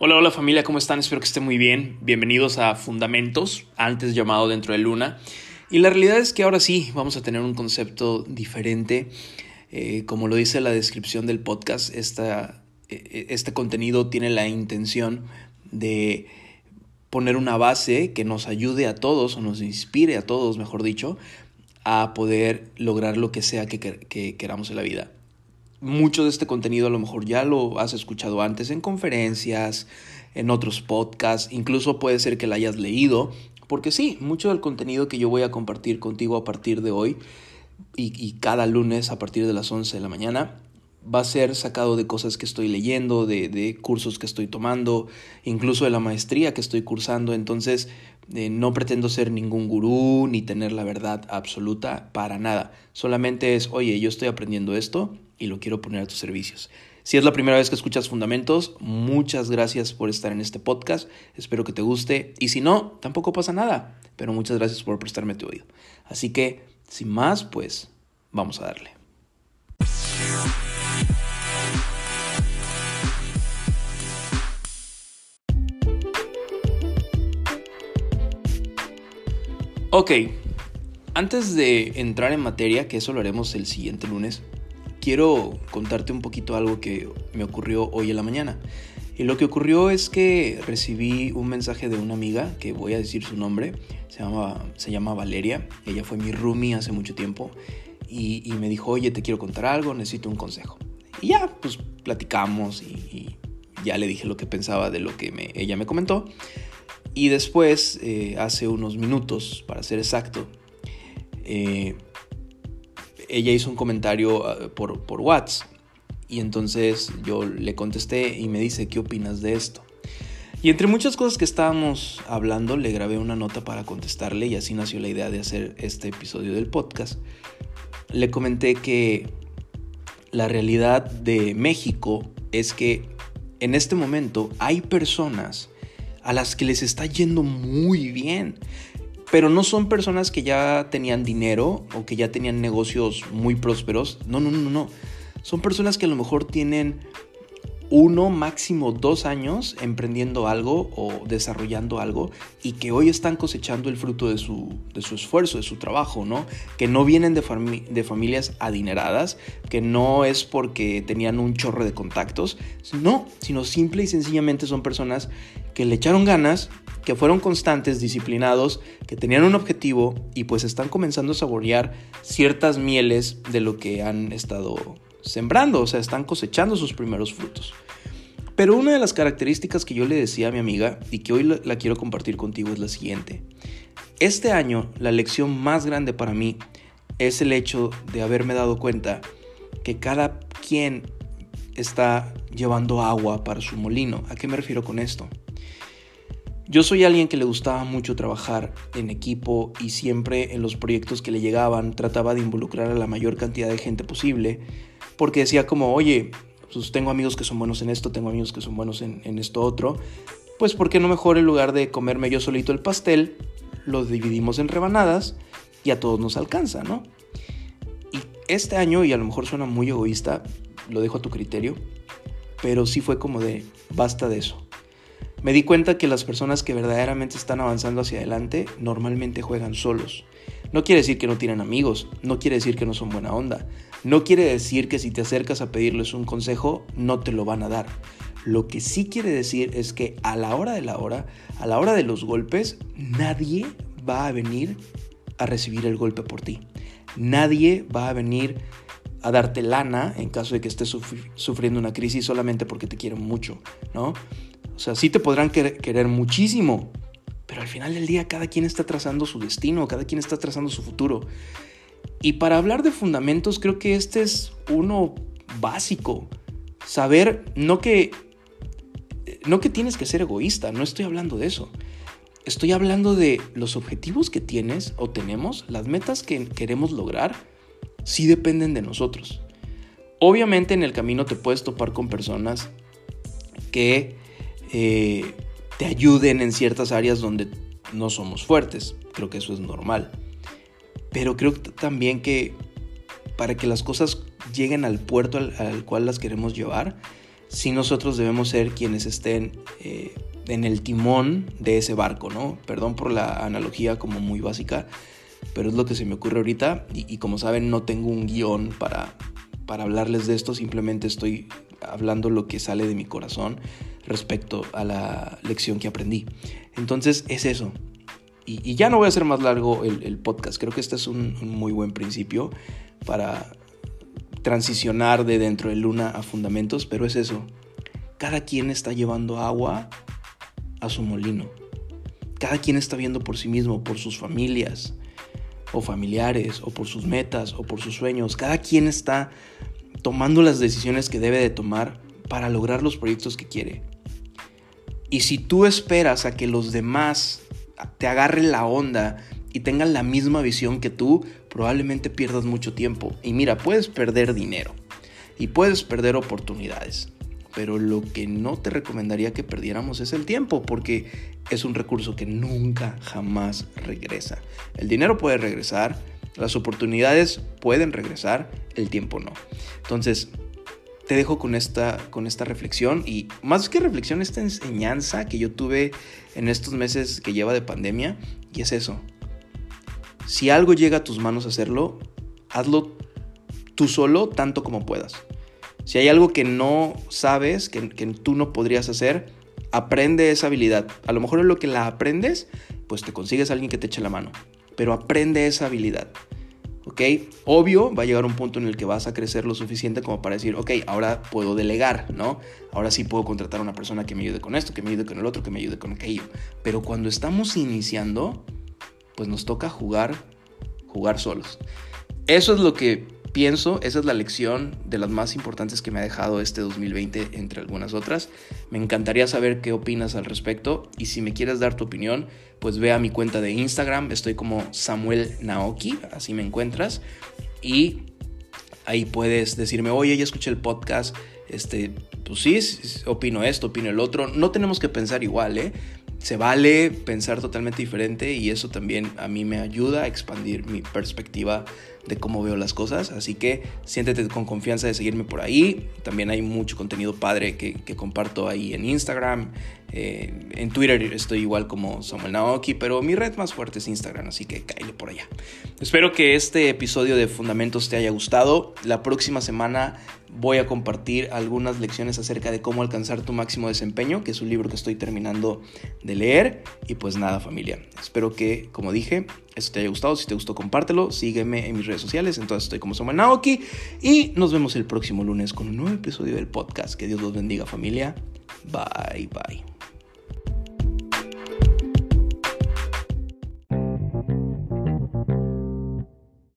Hola, hola familia, ¿cómo están? Espero que estén muy bien. Bienvenidos a Fundamentos, antes llamado Dentro de Luna. Y la realidad es que ahora sí vamos a tener un concepto diferente. Eh, como lo dice la descripción del podcast, esta, eh, este contenido tiene la intención de poner una base que nos ayude a todos, o nos inspire a todos, mejor dicho, a poder lograr lo que sea que queramos en la vida mucho de este contenido a lo mejor ya lo has escuchado antes en conferencias, en otros podcasts, incluso puede ser que la hayas leído, porque sí, mucho del contenido que yo voy a compartir contigo a partir de hoy y, cada lunes a partir de las 11 de la mañana va a ser sacado de cosas que estoy leyendo, de, de cursos que estoy tomando, incluso de la maestría que estoy cursando, entonces eh, no pretendo ser ningún gurú ni tener la verdad absoluta para nada, solamente es, oye, yo estoy aprendiendo esto y lo quiero poner a tus servicios. Si es la primera vez que escuchas Fundamentos, muchas gracias por estar en este podcast. Espero que te guste. Y si no, tampoco pasa nada. Pero muchas gracias por prestarme tu oído. Así que, sin más, pues vamos a darle. Ok, antes de entrar en materia, que eso lo haremos el siguiente lunes, quiero contarte un poquito algo que me ocurrió hoy en la mañana. Y lo que ocurrió es que recibí un mensaje de una amiga, que voy a decir su nombre, se llama, se llama Valeria, ella fue mi roomie hace mucho tiempo, y, me dijo, oye, te quiero contar algo, necesito un consejo. Y ya, pues platicamos y, ya le dije lo que pensaba de lo que ella me comentó. Y después, eh, hace unos minutos, para ser exacto, eh, ella hizo un comentario ah, por, por WhatsApp y entonces yo le contesté y me dice, ¿qué opinas de esto? Y entre muchas cosas que estábamos hablando, le grabé una nota para contestarle y así nació la idea de hacer este episodio del podcast. Le comenté que la realidad de México es que en este momento hay personas a las que les está yendo muy bien pero no son personas que ya tenían dinero o que ya tenían negocios muy prósperos. No, no, no, no. Son personas que a lo mejor tienen uno, máximo dos años emprendiendo algo o desarrollando algo y que hoy están cosechando el fruto de su, de su esfuerzo, de su trabajo, ¿no? Que no vienen de, de familias adineradas, que no es porque tenían un chorro de contactos, no, sino simple y sencillamente son personas que le echaron ganas, que fueron constantes, disciplinados, que tenían un objetivo y pues están comenzando a saborear ciertas mieles de lo que han estado sembrando, o sea, están cosechando sus primeros frutos. Pero una de las características que yo le decía a mi amiga y que hoy la, quiero compartir contigo es la siguiente. Este año la lección más grande para mí es el hecho de haberme dado cuenta que cada quien está llevando agua para su molino. ¿A qué me refiero con esto? Yo soy alguien que le gustaba mucho trabajar en equipo y siempre en los proyectos que le llegaban trataba de involucrar a la mayor cantidad de gente posible porque decía como, oye, pues tengo amigos que son buenos en esto, tengo amigos que son buenos en, esto otro, pues ¿por qué no mejor en lugar de comerme yo solito el pastel, lo dividimos en rebanadas y a todos nos alcanza, ¿no? Y este año, y a lo mejor suena muy egoísta, lo dejo a tu criterio, pero sí fue como de, basta de eso. Me di cuenta que las personas que verdaderamente están avanzando hacia adelante normalmente juegan solos. No quiere decir que no tienen amigos, no quiere decir que no son buena onda, no quiere decir que si te acercas a pedirles un consejo no te lo van a dar. Lo que sí quiere decir es que a la hora de la hora, a la hora de los golpes, nadie va a venir a recibir el golpe por ti. Nadie va a venir a darte lana en caso de que estés sufriendo una crisis solamente porque te quieren mucho, ¿no? O sea, sí te podrán querer muchísimo, pero al final del día cada quien está trazando su destino, cada quien está trazando su futuro. Y para hablar de fundamentos creo que este es uno básico. Saber no que no que tienes que ser egoísta, no estoy hablando de eso. Estoy hablando de los objetivos que tienes o tenemos, las metas que queremos lograr, sí dependen de nosotros. Obviamente en el camino te puedes topar con personas que eh, te ayuden en ciertas áreas donde no somos fuertes. Creo que eso es normal. Pero creo también que para que las cosas lleguen al puerto al, cual las queremos llevar, si nosotros debemos ser quienes estén eh, en el timón de ese barco, ¿no? Perdón por la analogía como muy básica, pero es lo que se me ocurre ahorita y, como saben no tengo un guion para, para hablarles de esto, simplemente estoy hablando lo que sale de mi corazón respecto a la lección que aprendí. Entonces es eso. Y, ya no voy a hacer más largo el, podcast. Creo que este es un, muy buen principio para transicionar de dentro de Luna a fundamentos, pero es eso. Cada quien está llevando agua a su molino. Cada quien está viendo por sí mismo, por sus familias o familiares, o por sus metas, o por sus sueños. Cada quien está tomando las decisiones que debe de tomar para lograr los proyectos que quiere. Y si tú esperas a que los demás te agarren la onda y tengan la misma visión que tú, probablemente pierdas mucho tiempo. Y mira, puedes perder dinero y puedes perder oportunidades. Pero lo que no te recomendaría que perdiéramos es el tiempo, porque es un recurso que nunca, jamás regresa. El dinero puede regresar, las oportunidades pueden regresar, el tiempo no. Entonces, te dejo con esta, con esta reflexión y más que reflexión, esta enseñanza que yo tuve en estos meses que lleva de pandemia y es eso. Si algo llega a tus manos a hacerlo, hazlo tú solo tanto como puedas. Si hay algo que no sabes, que, tú no podrías hacer, aprende esa habilidad. A lo mejor en lo que la aprendes, pues te consigues a alguien que te eche la mano. Pero aprende esa habilidad. ¿Ok? Obvio, va a llegar un punto en el que vas a crecer lo suficiente como para decir, ok, ahora puedo delegar, ¿no? Ahora sí puedo contratar a una persona que me ayude con esto, que me ayude con el otro, que me ayude con aquello. Pero cuando estamos iniciando, pues nos toca jugar, jugar solos. Eso es lo que pienso, esa es la lección de las más importantes que me ha dejado este 2020 entre algunas otras. Me encantaría saber qué opinas al respecto y si me quieres dar tu opinión, pues ve a mi cuenta de Instagram, estoy como Samuel Naoki, así me encuentras y ahí puedes decirme, oye, ya escuché el podcast, este, pues sí, opino esto, opino el otro. No tenemos que pensar igual, ¿eh? Se vale pensar totalmente diferente y eso también a mí me ayuda a expandir mi perspectiva de cómo veo las cosas. Así que siéntete con confianza de seguirme por ahí. También hay mucho contenido padre que, comparto ahí en Instagram. Eh, en Twitter estoy igual como Samuel Naoki, pero mi red más fuerte es Instagram, así que cállate por allá. Espero que este episodio de Fundamentos te haya gustado. La próxima semana voy a compartir algunas lecciones acerca de cómo alcanzar tu máximo desempeño, que es un libro que estoy terminando de leer. Y pues nada, familia. Espero que, como dije, esto te haya gustado. Si te gustó, compártelo. Sígueme en mis redes sociales. Entonces estoy como Samuel Naoki. Y nos vemos el próximo lunes con un nuevo episodio del podcast. Que Dios los bendiga, familia. Bye, bye.